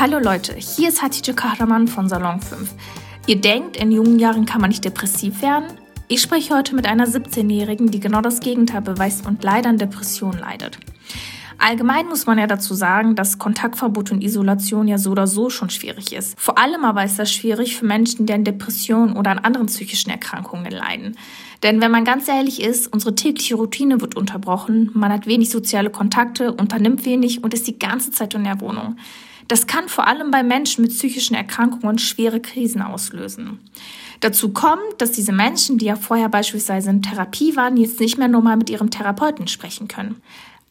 Hallo Leute, hier ist Hatice Kahraman von Salon 5. Ihr denkt, in jungen Jahren kann man nicht depressiv werden? Ich spreche heute mit einer 17-Jährigen, die genau das Gegenteil beweist und leider an Depressionen leidet. Allgemein muss man ja dazu sagen, dass Kontaktverbot und Isolation ja so oder so schon schwierig ist. Vor allem aber ist das schwierig für Menschen, die an Depressionen oder an anderen psychischen Erkrankungen leiden. Denn wenn man ganz ehrlich ist, unsere tägliche Routine wird unterbrochen, man hat wenig soziale Kontakte, unternimmt wenig und ist die ganze Zeit in der Wohnung. Das kann vor allem bei Menschen mit psychischen Erkrankungen schwere Krisen auslösen. Dazu kommt, dass diese Menschen, die ja vorher beispielsweise in Therapie waren, jetzt nicht mehr normal mit ihrem Therapeuten sprechen können.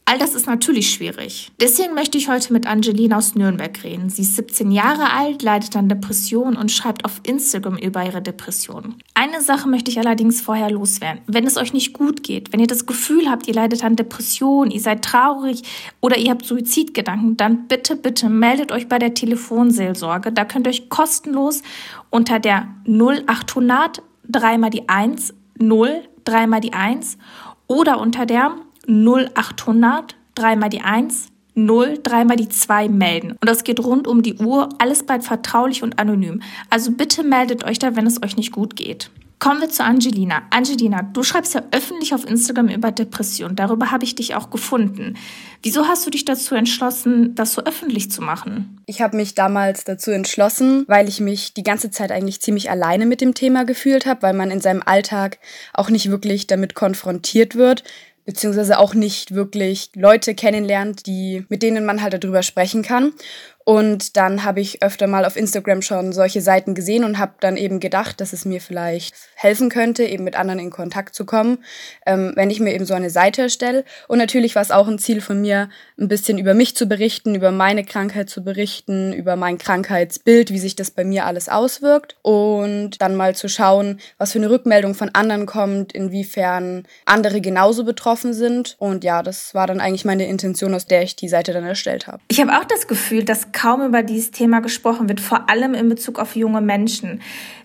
All das ist natürlich schwierig. Deswegen möchte ich heute mit Angelina aus Nürnberg reden. Sie ist 17 Jahre alt, leidet an Depressionen und schreibt auf Instagram über ihre Depressionen. Eine Sache möchte ich allerdings vorher loswerden. Wenn es euch nicht gut geht, wenn ihr das Gefühl habt, ihr leidet an Depressionen, ihr seid traurig oder ihr habt Suizidgedanken, dann bitte, bitte meldet euch bei der Telefonseelsorge. Da könnt ihr euch kostenlos unter der 0800 dreimal die 1 0 dreimal die 1 oder unter der 0800, dreimal die 1, 0, dreimal die 2 melden. Und das geht rund um die Uhr, alles bald vertraulich und anonym. Also bitte meldet euch da, wenn es euch nicht gut geht. Kommen wir zu Angelina. Angelina, du schreibst ja öffentlich auf Instagram über Depression. Darüber habe ich dich auch gefunden. Wieso hast du dich dazu entschlossen, das so öffentlich zu machen? Ich habe mich damals dazu entschlossen, weil ich mich die ganze Zeit eigentlich ziemlich alleine mit dem Thema gefühlt habe, weil man in seinem Alltag auch nicht wirklich damit konfrontiert wird, beziehungsweise auch nicht wirklich Leute kennenlernt, die, mit denen man halt darüber sprechen kann. Und dann habe ich öfter mal auf Instagram schon solche Seiten gesehen und habe dann eben gedacht, dass es mir vielleicht helfen könnte, eben mit anderen in Kontakt zu kommen, ähm, wenn ich mir eben so eine Seite erstelle. Und natürlich war es auch ein Ziel von mir, ein bisschen über mich zu berichten, über meine Krankheit zu berichten, über mein Krankheitsbild, wie sich das bei mir alles auswirkt und dann mal zu schauen, was für eine Rückmeldung von anderen kommt, inwiefern andere genauso betroffen sind. Und ja, das war dann eigentlich meine Intention, aus der ich die Seite dann erstellt habe. Ich habe auch das Gefühl, dass kaum über dieses Thema gesprochen wird, vor allem in Bezug auf junge Menschen.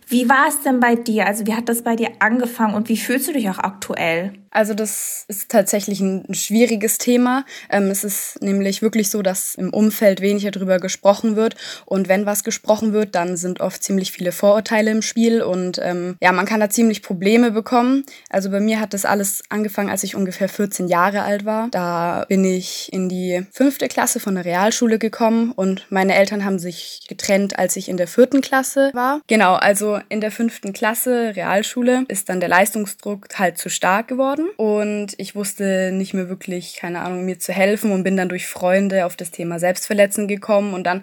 Wie war es denn bei dir? Also wie hat das bei dir angefangen und wie fühlst du dich auch aktuell? Also das ist tatsächlich ein, schwieriges Thema. Ähm, es ist nämlich wirklich so, dass im Umfeld weniger darüber gesprochen wird. Und wenn was gesprochen wird, dann sind oft ziemlich viele Vorurteile im Spiel. Und ähm, ja, man kann da ziemlich Probleme bekommen. Also bei mir hat das alles angefangen, als ich ungefähr 14 Jahre alt war. Da bin ich in die fünfte Klasse von der Realschule gekommen und meine Eltern haben sich getrennt, als ich in der vierten Klasse war. Genau, also in der fünften Klasse Realschule ist dann der Leistungsdruck halt zu stark geworden. Und ich wusste nicht mehr wirklich, keine Ahnung, mir zu helfen und bin dann durch Freunde auf das Thema Selbstverletzen gekommen. Und dann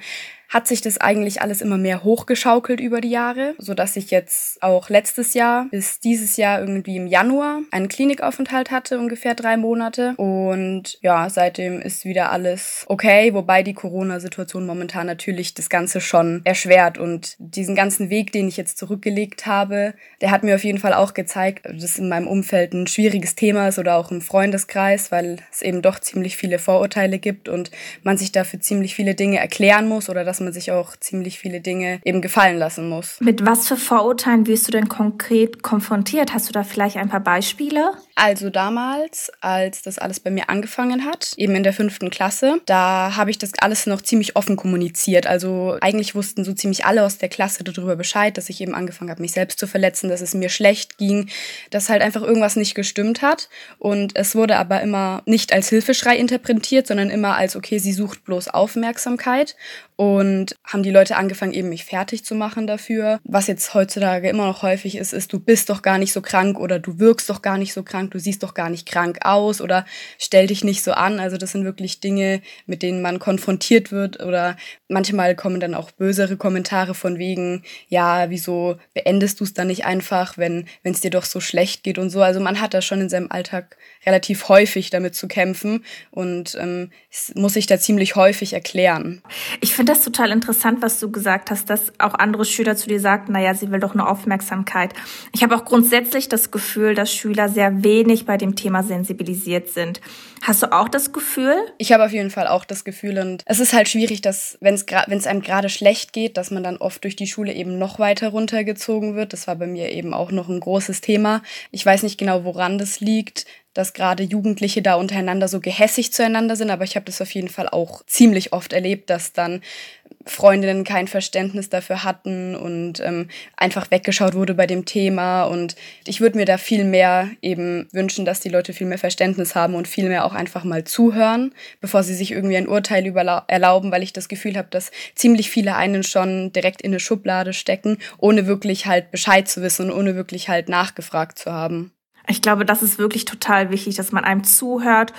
hat sich das eigentlich alles immer mehr hochgeschaukelt über die Jahre, so dass ich jetzt auch letztes Jahr bis dieses Jahr irgendwie im Januar einen Klinikaufenthalt hatte, ungefähr drei Monate. Und ja, seitdem ist wieder alles okay, wobei die Corona-Situation momentan natürlich das Ganze schon erschwert. Und diesen ganzen Weg, den ich jetzt zurückgelegt habe, der hat mir auf jeden Fall auch gezeigt, dass in meinem Umfeld ein schwieriges Thema ist oder auch im Freundeskreis, weil es eben doch ziemlich viele Vorurteile gibt und man sich dafür ziemlich viele Dinge erklären muss oder dass man sich auch ziemlich viele Dinge eben gefallen lassen muss. Mit was für Vorurteilen wirst du denn konkret konfrontiert? Hast du da vielleicht ein paar Beispiele? Also damals, als das alles bei mir angefangen hat, eben in der fünften Klasse, da habe ich das alles noch ziemlich offen kommuniziert. Also eigentlich wussten so ziemlich alle aus der Klasse darüber Bescheid, dass ich eben angefangen habe, mich selbst zu verletzen, dass es mir schlecht ging, dass halt einfach irgendwas nicht gestimmt hat. Und es wurde aber immer nicht als Hilfeschrei interpretiert, sondern immer als, okay, sie sucht bloß Aufmerksamkeit. Und haben die Leute angefangen, eben mich fertig zu machen dafür. Was jetzt heutzutage immer noch häufig ist, ist, du bist doch gar nicht so krank oder du wirkst doch gar nicht so krank, du siehst doch gar nicht krank aus oder stell dich nicht so an. Also das sind wirklich Dinge, mit denen man konfrontiert wird oder manchmal kommen dann auch bösere Kommentare von wegen, ja, wieso beendest du es dann nicht einfach, wenn es dir doch so schlecht geht und so. Also man hat da schon in seinem Alltag relativ häufig damit zu kämpfen und ähm, muss sich da ziemlich häufig erklären. Ich finde das total interessant, was du gesagt hast, dass auch andere Schüler zu dir sagten, naja, sie will doch nur Aufmerksamkeit. Ich habe auch grundsätzlich das Gefühl, dass Schüler sehr wenig bei dem Thema sensibilisiert sind. Hast du auch das Gefühl? Ich habe auf jeden Fall auch das Gefühl und es ist halt schwierig, dass wenn es wenn es einem gerade schlecht geht, dass man dann oft durch die Schule eben noch weiter runtergezogen wird. Das war bei mir eben auch noch ein großes Thema. Ich weiß nicht genau, woran das liegt dass gerade Jugendliche da untereinander so gehässig zueinander sind, aber ich habe das auf jeden Fall auch ziemlich oft erlebt, dass dann Freundinnen kein Verständnis dafür hatten und ähm, einfach weggeschaut wurde bei dem Thema. Und ich würde mir da viel mehr eben wünschen, dass die Leute viel mehr Verständnis haben und viel mehr auch einfach mal zuhören, bevor sie sich irgendwie ein Urteil erlauben, weil ich das Gefühl habe, dass ziemlich viele einen schon direkt in eine Schublade stecken, ohne wirklich halt Bescheid zu wissen und ohne wirklich halt nachgefragt zu haben. Ich glaube, das ist wirklich total wichtig, dass man einem zuhört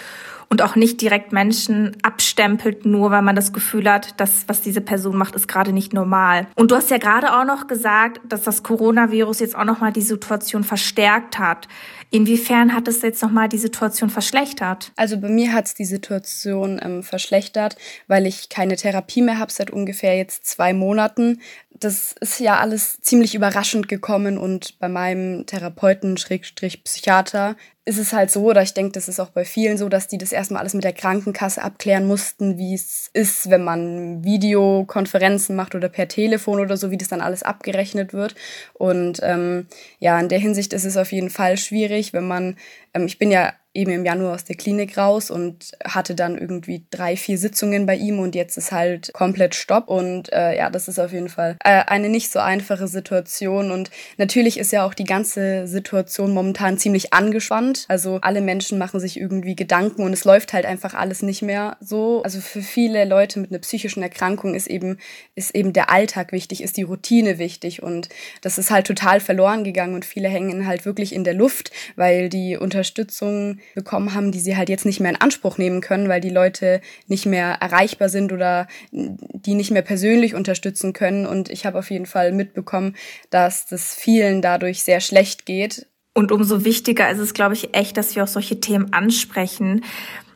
und auch nicht direkt Menschen abstempelt, nur weil man das Gefühl hat, dass was diese Person macht, ist gerade nicht normal. Und du hast ja gerade auch noch gesagt, dass das Coronavirus jetzt auch noch mal die Situation verstärkt hat. Inwiefern hat es jetzt noch mal die Situation verschlechtert? Also bei mir hat es die Situation ähm, verschlechtert, weil ich keine Therapie mehr habe seit ungefähr jetzt zwei Monaten. Das ist ja alles ziemlich überraschend gekommen und bei meinem Therapeuten, Schrägstrich Psychiater, ist es halt so, oder ich denke, das ist auch bei vielen so, dass die das erstmal alles mit der Krankenkasse abklären mussten, wie es ist, wenn man Videokonferenzen macht oder per Telefon oder so, wie das dann alles abgerechnet wird. Und ähm, ja, in der Hinsicht ist es auf jeden Fall schwierig, wenn man, ähm, ich bin ja eben im Januar aus der Klinik raus und hatte dann irgendwie drei, vier Sitzungen bei ihm und jetzt ist halt komplett Stopp. Und äh, ja, das ist auf jeden Fall äh, eine nicht so einfache Situation. Und natürlich ist ja auch die ganze Situation momentan ziemlich angespannt. Also alle Menschen machen sich irgendwie Gedanken und es läuft halt einfach alles nicht mehr so. Also für viele Leute mit einer psychischen Erkrankung ist eben, ist eben der Alltag wichtig, ist die Routine wichtig. Und das ist halt total verloren gegangen und viele hängen halt wirklich in der Luft, weil die Unterstützung bekommen haben, die sie halt jetzt nicht mehr in Anspruch nehmen können, weil die Leute nicht mehr erreichbar sind oder die nicht mehr persönlich unterstützen können. Und ich habe auf jeden Fall mitbekommen, dass das vielen dadurch sehr schlecht geht. Und umso wichtiger ist es, glaube ich, echt, dass wir auch solche Themen ansprechen,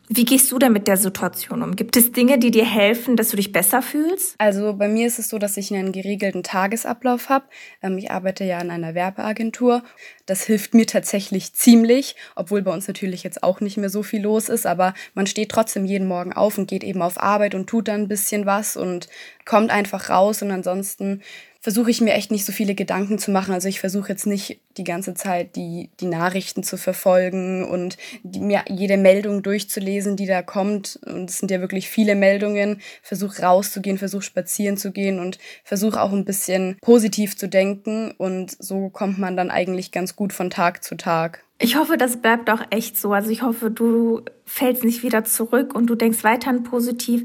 wie gehst du denn mit der Situation um? Gibt es Dinge, die dir helfen, dass du dich besser fühlst? Also bei mir ist es so, dass ich einen geregelten Tagesablauf habe. Ähm, ich arbeite ja in einer Werbeagentur. Das hilft mir tatsächlich ziemlich, obwohl bei uns natürlich jetzt auch nicht mehr so viel los ist. Aber man steht trotzdem jeden Morgen auf und geht eben auf Arbeit und tut dann ein bisschen was und kommt einfach raus. Und ansonsten versuche ich mir echt nicht so viele Gedanken zu machen. Also ich versuche jetzt nicht die ganze Zeit die, die Nachrichten zu verfolgen und die, mir jede Meldung durchzulesen, die da kommt. Und es sind ja wirklich viele Meldungen. Versuche rauszugehen, versuche spazieren zu gehen und versuche auch ein bisschen positiv zu denken. Und so kommt man dann eigentlich ganz gut von Tag zu Tag. Ich hoffe, das bleibt auch echt so. Also ich hoffe, du fällst nicht wieder zurück und du denkst weiterhin positiv.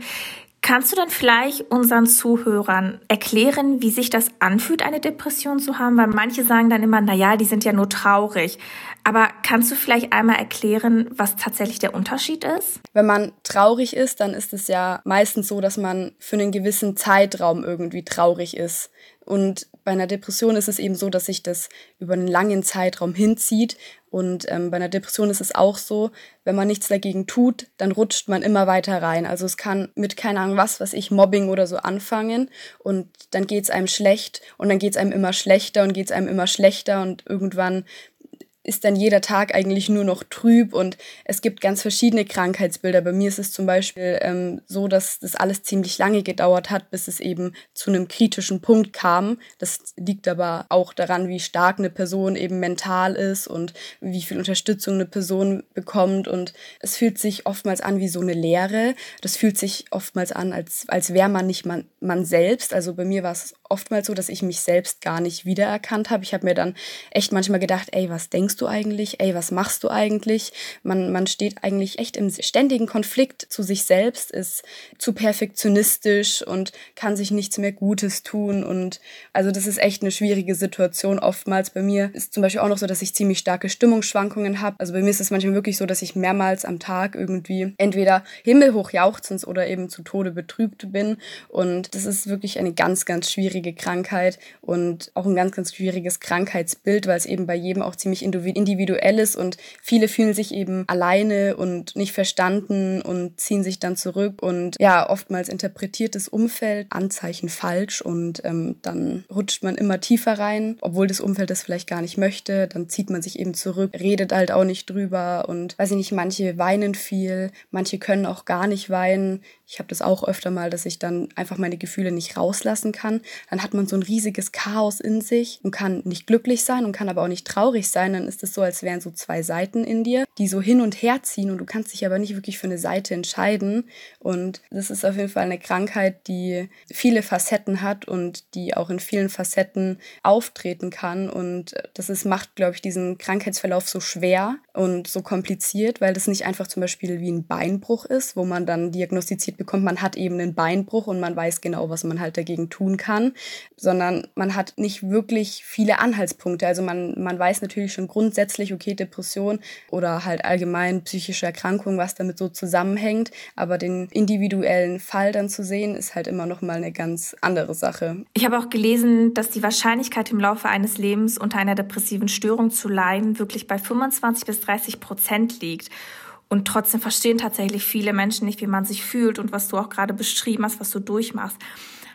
Kannst du dann vielleicht unseren Zuhörern erklären, wie sich das anfühlt, eine Depression zu haben? Weil manche sagen dann immer, na ja, die sind ja nur traurig. Aber kannst du vielleicht einmal erklären, was tatsächlich der Unterschied ist? Wenn man traurig ist, dann ist es ja meistens so, dass man für einen gewissen Zeitraum irgendwie traurig ist. Und bei einer Depression ist es eben so, dass sich das über einen langen Zeitraum hinzieht. Und ähm, bei einer Depression ist es auch so, wenn man nichts dagegen tut, dann rutscht man immer weiter rein. Also es kann mit keine Ahnung was, was ich Mobbing oder so anfangen und dann geht es einem schlecht und dann geht es einem immer schlechter und geht es einem immer schlechter und irgendwann ist dann jeder Tag eigentlich nur noch trüb und es gibt ganz verschiedene Krankheitsbilder. Bei mir ist es zum Beispiel ähm, so, dass das alles ziemlich lange gedauert hat, bis es eben zu einem kritischen Punkt kam. Das liegt aber auch daran, wie stark eine Person eben mental ist und wie viel Unterstützung eine Person bekommt. Und es fühlt sich oftmals an wie so eine Leere. Das fühlt sich oftmals an, als, als wäre man nicht man, man selbst. Also bei mir war es oftmals so, dass ich mich selbst gar nicht wiedererkannt habe. Ich habe mir dann echt manchmal gedacht, ey, was denkst du eigentlich? Ey, was machst du eigentlich? Man, man steht eigentlich echt im ständigen Konflikt zu sich selbst, ist zu perfektionistisch und kann sich nichts mehr Gutes tun. Und also das ist echt eine schwierige Situation. Oftmals bei mir ist zum Beispiel auch noch so, dass ich ziemlich starke Stimmungsschwankungen habe. Also bei mir ist es manchmal wirklich so, dass ich mehrmals am Tag irgendwie entweder himmelhoch jauchzend oder eben zu Tode betrübt bin. Und das ist wirklich eine ganz, ganz schwierige Krankheit und auch ein ganz, ganz schwieriges Krankheitsbild, weil es eben bei jedem auch ziemlich individuell ist und viele fühlen sich eben alleine und nicht verstanden und ziehen sich dann zurück und ja, oftmals interpretiert das Umfeld Anzeichen falsch und ähm, dann rutscht man immer tiefer rein, obwohl das Umfeld das vielleicht gar nicht möchte, dann zieht man sich eben zurück, redet halt auch nicht drüber und weiß ich nicht, manche weinen viel, manche können auch gar nicht weinen. Ich habe das auch öfter mal, dass ich dann einfach meine Gefühle nicht rauslassen kann. Dann hat man so ein riesiges Chaos in sich und kann nicht glücklich sein und kann aber auch nicht traurig sein. Dann ist es so, als wären so zwei Seiten in dir, die so hin und her ziehen und du kannst dich aber nicht wirklich für eine Seite entscheiden. Und das ist auf jeden Fall eine Krankheit, die viele Facetten hat und die auch in vielen Facetten auftreten kann. Und das ist, macht, glaube ich, diesen Krankheitsverlauf so schwer und so kompliziert, weil das nicht einfach zum Beispiel wie ein Beinbruch ist, wo man dann diagnostiziert bekommt, man hat eben einen Beinbruch und man weiß genau, was man halt dagegen tun kann, sondern man hat nicht wirklich viele Anhaltspunkte. Also man, man weiß natürlich schon grundsätzlich, okay, Depression oder halt allgemein psychische Erkrankung, was damit so zusammenhängt, aber den individuellen Fall dann zu sehen, ist halt immer noch mal eine ganz andere Sache. Ich habe auch gelesen, dass die Wahrscheinlichkeit im Laufe eines Lebens unter einer depressiven Störung zu leiden wirklich bei 25 bis 30 Prozent liegt. Und trotzdem verstehen tatsächlich viele Menschen nicht, wie man sich fühlt und was du auch gerade beschrieben hast, was du durchmachst.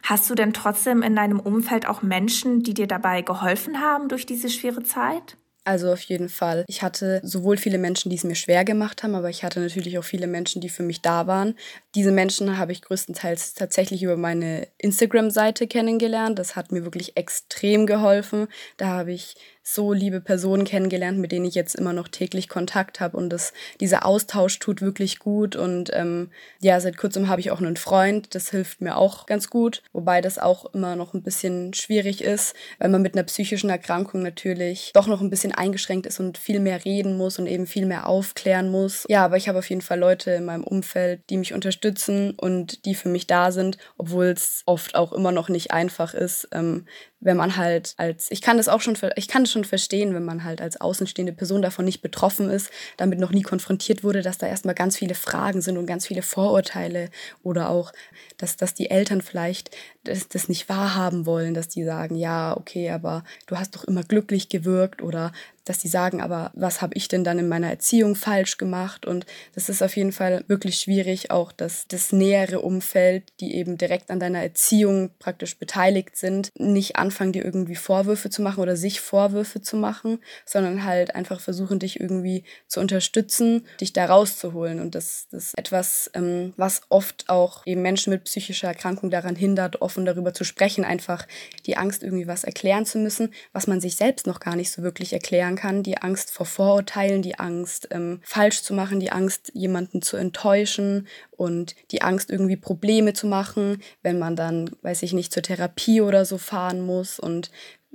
Hast du denn trotzdem in deinem Umfeld auch Menschen, die dir dabei geholfen haben durch diese schwere Zeit? Also auf jeden Fall. Ich hatte sowohl viele Menschen, die es mir schwer gemacht haben, aber ich hatte natürlich auch viele Menschen, die für mich da waren. Diese Menschen habe ich größtenteils tatsächlich über meine Instagram-Seite kennengelernt. Das hat mir wirklich extrem geholfen. Da habe ich so liebe Personen kennengelernt, mit denen ich jetzt immer noch täglich Kontakt habe. Und das, dieser Austausch tut wirklich gut. Und ähm, ja, seit kurzem habe ich auch einen Freund, das hilft mir auch ganz gut, wobei das auch immer noch ein bisschen schwierig ist, weil man mit einer psychischen Erkrankung natürlich doch noch ein bisschen eingeschränkt ist und viel mehr reden muss und eben viel mehr aufklären muss. Ja, aber ich habe auf jeden Fall Leute in meinem Umfeld, die mich unterstützen und die für mich da sind, obwohl es oft auch immer noch nicht einfach ist, ähm, wenn man halt als, ich kann das auch schon, ich kann schon verstehen, wenn man halt als außenstehende Person davon nicht betroffen ist, damit noch nie konfrontiert wurde, dass da erstmal ganz viele Fragen sind und ganz viele Vorurteile oder auch, dass, dass die Eltern vielleicht das, das nicht wahrhaben wollen, dass die sagen, ja, okay, aber du hast doch immer glücklich gewirkt oder dass die sagen, aber was habe ich denn dann in meiner Erziehung falsch gemacht? Und das ist auf jeden Fall wirklich schwierig, auch dass das nähere Umfeld, die eben direkt an deiner Erziehung praktisch beteiligt sind, nicht anfangen, dir irgendwie Vorwürfe zu machen oder sich Vorwürfe zu machen, sondern halt einfach versuchen, dich irgendwie zu unterstützen, dich da rauszuholen. Und das, das ist etwas, ähm, was oft auch eben Menschen mit psychischer Erkrankung daran hindert, offen darüber zu sprechen, einfach die Angst, irgendwie was erklären zu müssen, was man sich selbst noch gar nicht so wirklich erklären kann, die Angst vor Vorurteilen, die Angst, ähm, falsch zu machen, die Angst, jemanden zu enttäuschen und die Angst, irgendwie Probleme zu machen, wenn man dann, weiß ich nicht, zur Therapie oder so fahren muss. Und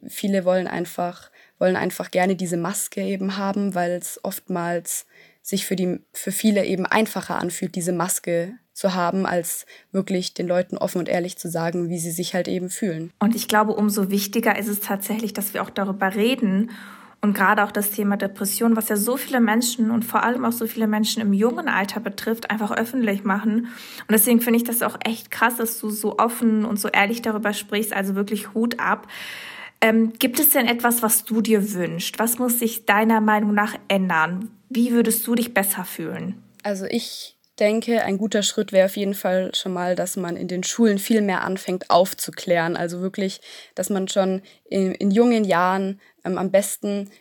viele wollen einfach, wollen einfach gerne diese Maske eben haben, weil es oftmals sich für, die, für viele eben einfacher anfühlt, diese Maske zu haben, als wirklich den Leuten offen und ehrlich zu sagen, wie sie sich halt eben fühlen. Und ich glaube, umso wichtiger ist es tatsächlich, dass wir auch darüber reden und gerade auch das Thema Depression, was ja so viele Menschen und vor allem auch so viele Menschen im jungen Alter betrifft, einfach öffentlich machen. Und deswegen finde ich das auch echt krass, dass du so offen und so ehrlich darüber sprichst. Also wirklich Hut ab. Ähm, gibt es denn etwas, was du dir wünschst? Was muss sich deiner Meinung nach ändern? Wie würdest du dich besser fühlen? Also ich denke, ein guter Schritt wäre auf jeden Fall schon mal, dass man in den Schulen viel mehr anfängt aufzuklären. Also wirklich, dass man schon in, in jungen Jahren ähm, am besten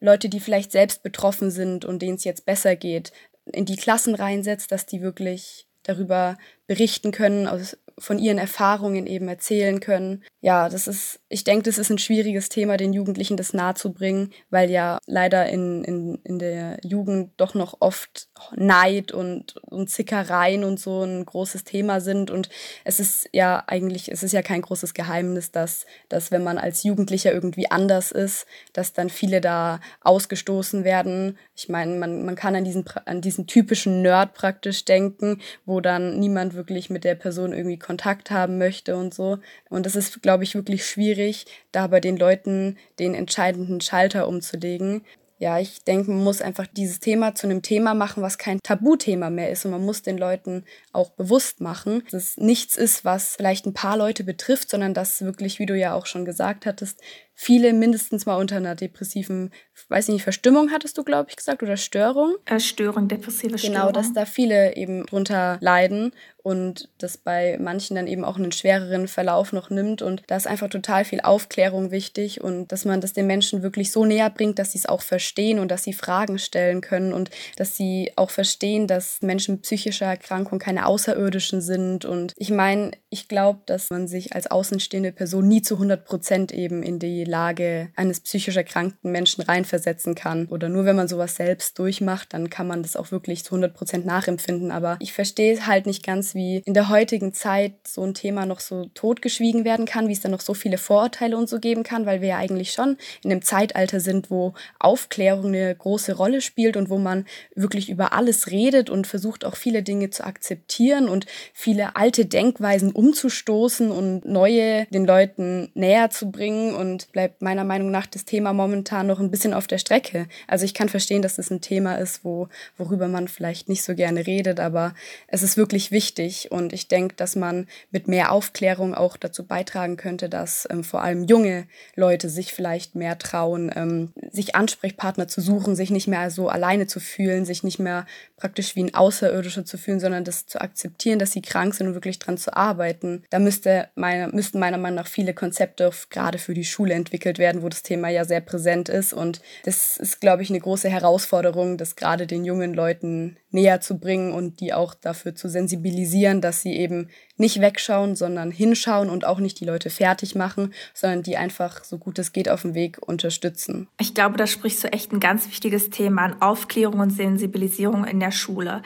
Leute, die vielleicht selbst betroffen sind und denen es jetzt besser geht, in die Klassen reinsetzt, dass die wirklich darüber berichten können, aus, von ihren Erfahrungen eben erzählen können. Ja, das ist, ich denke, das ist ein schwieriges Thema, den Jugendlichen das nahezubringen, weil ja leider in, in, in der Jugend doch noch oft Neid und, und Zickereien und so ein großes Thema sind. Und es ist ja eigentlich, es ist ja kein großes Geheimnis, dass, dass wenn man als Jugendlicher irgendwie anders ist, dass dann viele da ausgestoßen werden. Ich meine, man, man kann an diesen, an diesen typischen Nerd praktisch denken, wo dann niemand wirklich mit der Person irgendwie Kontakt haben möchte und so. Und es ist, glaube ich, wirklich schwierig, da bei den Leuten den entscheidenden Schalter umzulegen. Ja, ich denke, man muss einfach dieses Thema zu einem Thema machen, was kein Tabuthema mehr ist. Und man muss den Leuten auch bewusst machen, dass es nichts ist, was vielleicht ein paar Leute betrifft, sondern dass wirklich, wie du ja auch schon gesagt hattest, viele mindestens mal unter einer depressiven, weiß ich nicht, Verstimmung hattest du, glaube ich, gesagt, oder Störung? Äh, Störung, depressive Störung. Genau, dass da viele eben drunter leiden und das bei manchen dann eben auch einen schwereren Verlauf noch nimmt. Und da ist einfach total viel Aufklärung wichtig und dass man das den Menschen wirklich so näher bringt, dass sie es auch verstehen und dass sie Fragen stellen können und dass sie auch verstehen, dass Menschen psychischer Erkrankung keine Außerirdischen sind. Und ich meine, ich glaube, dass man sich als außenstehende Person nie zu 100 Prozent eben in die Lage eines psychisch erkrankten Menschen reinversetzen kann. Oder nur wenn man sowas selbst durchmacht, dann kann man das auch wirklich zu 100 Prozent nachempfinden. Aber ich verstehe halt nicht ganz, wie in der heutigen Zeit so ein Thema noch so totgeschwiegen werden kann, wie es da noch so viele Vorurteile und so geben kann, weil wir ja eigentlich schon in einem Zeitalter sind, wo Aufklärung eine große Rolle spielt und wo man wirklich über alles redet und versucht auch viele Dinge zu akzeptieren und viele alte Denkweisen umzustoßen und neue den Leuten näher zu bringen und bleibt meiner Meinung nach das Thema momentan noch ein bisschen auf der Strecke. Also ich kann verstehen, dass das ein Thema ist, wo, worüber man vielleicht nicht so gerne redet, aber es ist wirklich wichtig und ich denke, dass man mit mehr Aufklärung auch dazu beitragen könnte, dass ähm, vor allem junge Leute sich vielleicht mehr trauen, ähm, sich Ansprechpartner zu suchen, sich nicht mehr so alleine zu fühlen, sich nicht mehr praktisch wie ein Außerirdischer zu fühlen, sondern das zu akzeptieren, dass sie krank sind und wirklich dran zu arbeiten. Da müsste meine, müssten meiner Meinung nach viele Konzepte gerade für die Schule entwickelt werden, wo das Thema ja sehr präsent ist. Und das ist, glaube ich, eine große Herausforderung, das gerade den jungen Leuten näher zu bringen und die auch dafür zu sensibilisieren, dass sie eben nicht wegschauen, sondern hinschauen und auch nicht die Leute fertig machen, sondern die einfach so gut es geht auf dem Weg unterstützen. Ich glaube, da sprichst du echt ein ganz wichtiges Thema an Aufklärung und Sensibilisierung in der Schule.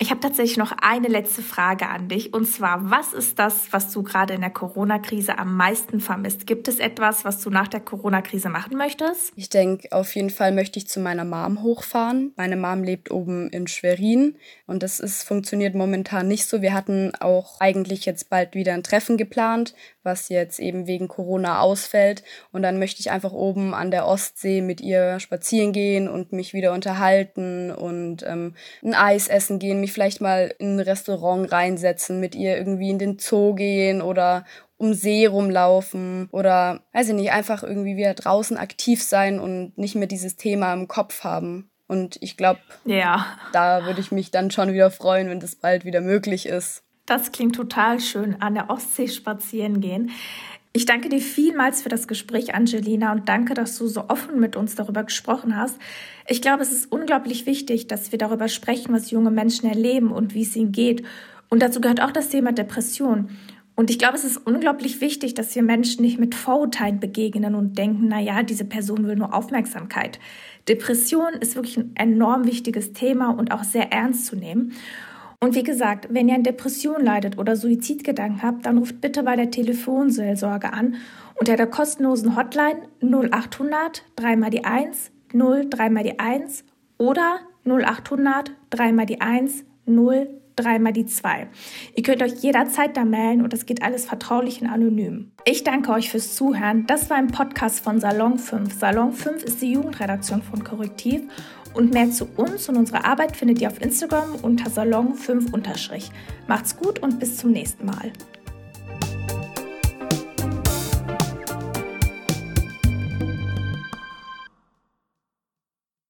Ich habe tatsächlich noch eine letzte Frage an dich. Und zwar, was ist das, was du gerade in der Corona-Krise am meisten vermisst? Gibt es etwas, was du nach der Corona-Krise machen möchtest? Ich denke, auf jeden Fall möchte ich zu meiner Mom hochfahren. Meine Mom lebt oben in Schwerin und das ist, funktioniert momentan nicht so. Wir hatten auch eigentlich jetzt bald wieder ein Treffen geplant, was jetzt eben wegen Corona ausfällt. Und dann möchte ich einfach oben an der Ostsee mit ihr spazieren gehen und mich wieder unterhalten und ähm, ein Eis essen gehen, mich vielleicht mal in ein Restaurant reinsetzen, mit ihr irgendwie in den Zoo gehen oder um See rumlaufen oder, weiß ich nicht, einfach irgendwie wieder draußen aktiv sein und nicht mehr dieses Thema im Kopf haben. Und ich glaube, ja. da würde ich mich dann schon wieder freuen, wenn das bald wieder möglich ist. Das klingt total schön, an der Ostsee spazieren gehen. Ich danke dir vielmals für das Gespräch, Angelina, und danke, dass du so offen mit uns darüber gesprochen hast. Ich glaube, es ist unglaublich wichtig, dass wir darüber sprechen, was junge Menschen erleben und wie es ihnen geht. Und dazu gehört auch das Thema Depression. Und ich glaube, es ist unglaublich wichtig, dass wir Menschen nicht mit Vorurteilen begegnen und denken, na ja, diese Person will nur Aufmerksamkeit. Depression ist wirklich ein enorm wichtiges Thema und auch sehr ernst zu nehmen. Und wie gesagt, wenn ihr an Depression leidet oder Suizidgedanken habt, dann ruft bitte bei der Telefonseelsorge an unter der kostenlosen Hotline 0800 3 mal die 1 0 3 mal die 1 oder 0800 3 mal die 1 0 3 mal die 2. Ihr könnt euch jederzeit da melden und das geht alles vertraulich und anonym. Ich danke euch fürs Zuhören. Das war ein Podcast von Salon 5. Salon 5 ist die Jugendredaktion von Korrektiv und mehr zu uns und unserer Arbeit findet ihr auf Instagram unter Salon 5 Macht's gut und bis zum nächsten Mal.